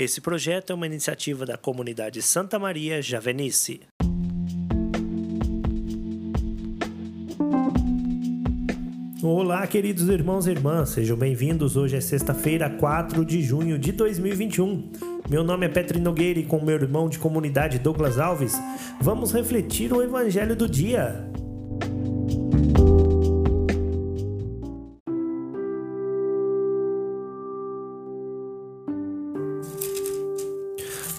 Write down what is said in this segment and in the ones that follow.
Esse projeto é uma iniciativa da comunidade Santa Maria Javenice. Olá, queridos irmãos e irmãs, sejam bem-vindos. Hoje é sexta-feira, 4 de junho de 2021. Meu nome é Petri Nogueira e com meu irmão de comunidade Douglas Alves, vamos refletir o evangelho do dia.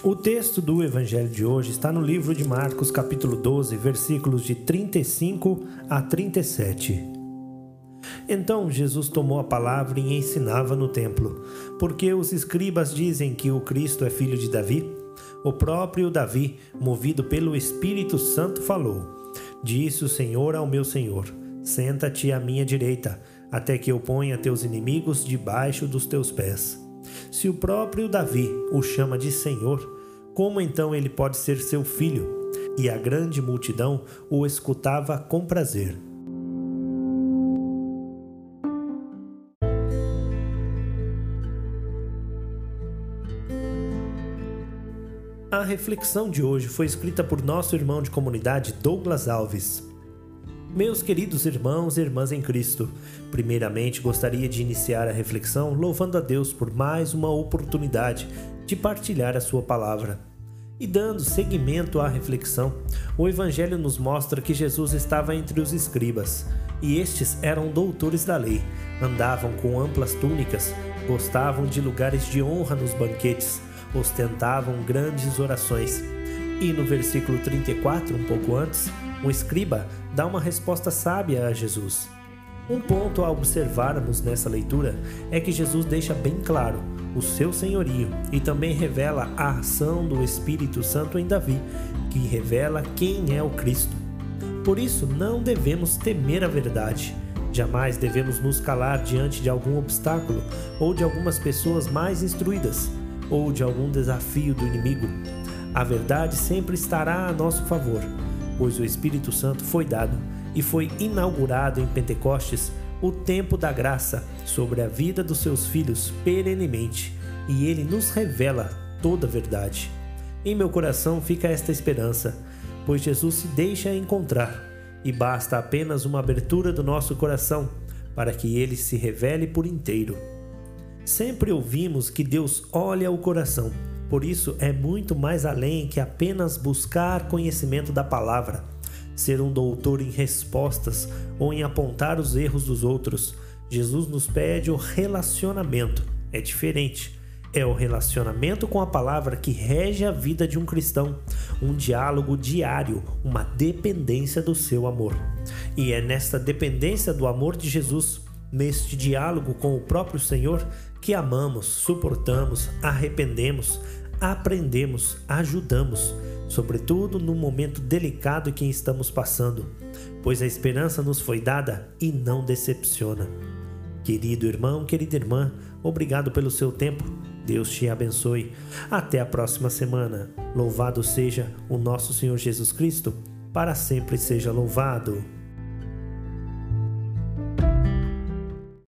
O texto do evangelho de hoje está no livro de Marcos, capítulo 12, versículos de 35 a 37. Então Jesus tomou a palavra e ensinava no templo, porque os escribas dizem que o Cristo é filho de Davi. O próprio Davi, movido pelo Espírito Santo, falou: Disse o Senhor ao meu Senhor: Senta-te à minha direita, até que eu ponha teus inimigos debaixo dos teus pés. Se o próprio Davi o chama de Senhor, como então ele pode ser seu filho? E a grande multidão o escutava com prazer. A reflexão de hoje foi escrita por nosso irmão de comunidade Douglas Alves. Meus queridos irmãos e irmãs em Cristo, primeiramente gostaria de iniciar a reflexão louvando a Deus por mais uma oportunidade de partilhar a Sua palavra. E dando seguimento à reflexão, o Evangelho nos mostra que Jesus estava entre os escribas, e estes eram doutores da lei, andavam com amplas túnicas, gostavam de lugares de honra nos banquetes, ostentavam grandes orações. E no versículo 34, um pouco antes, o escriba dá uma resposta sábia a Jesus. Um ponto a observarmos nessa leitura é que Jesus deixa bem claro o seu senhorio e também revela a ação do Espírito Santo em Davi, que revela quem é o Cristo. Por isso, não devemos temer a verdade. Jamais devemos nos calar diante de algum obstáculo ou de algumas pessoas mais instruídas ou de algum desafio do inimigo. A verdade sempre estará a nosso favor pois o Espírito Santo foi dado e foi inaugurado em Pentecostes o tempo da graça sobre a vida dos seus filhos perenemente, e ele nos revela toda a verdade. Em meu coração fica esta esperança, pois Jesus se deixa encontrar, e basta apenas uma abertura do nosso coração para que ele se revele por inteiro. Sempre ouvimos que Deus olha o coração por isso, é muito mais além que apenas buscar conhecimento da palavra, ser um doutor em respostas ou em apontar os erros dos outros. Jesus nos pede o relacionamento. É diferente. É o relacionamento com a palavra que rege a vida de um cristão, um diálogo diário, uma dependência do seu amor. E é nesta dependência do amor de Jesus, neste diálogo com o próprio Senhor, que amamos, suportamos, arrependemos, aprendemos, ajudamos, sobretudo no momento delicado que estamos passando, pois a esperança nos foi dada e não decepciona. Querido irmão, querida irmã, obrigado pelo seu tempo. Deus te abençoe. Até a próxima semana. Louvado seja o nosso Senhor Jesus Cristo, para sempre seja louvado.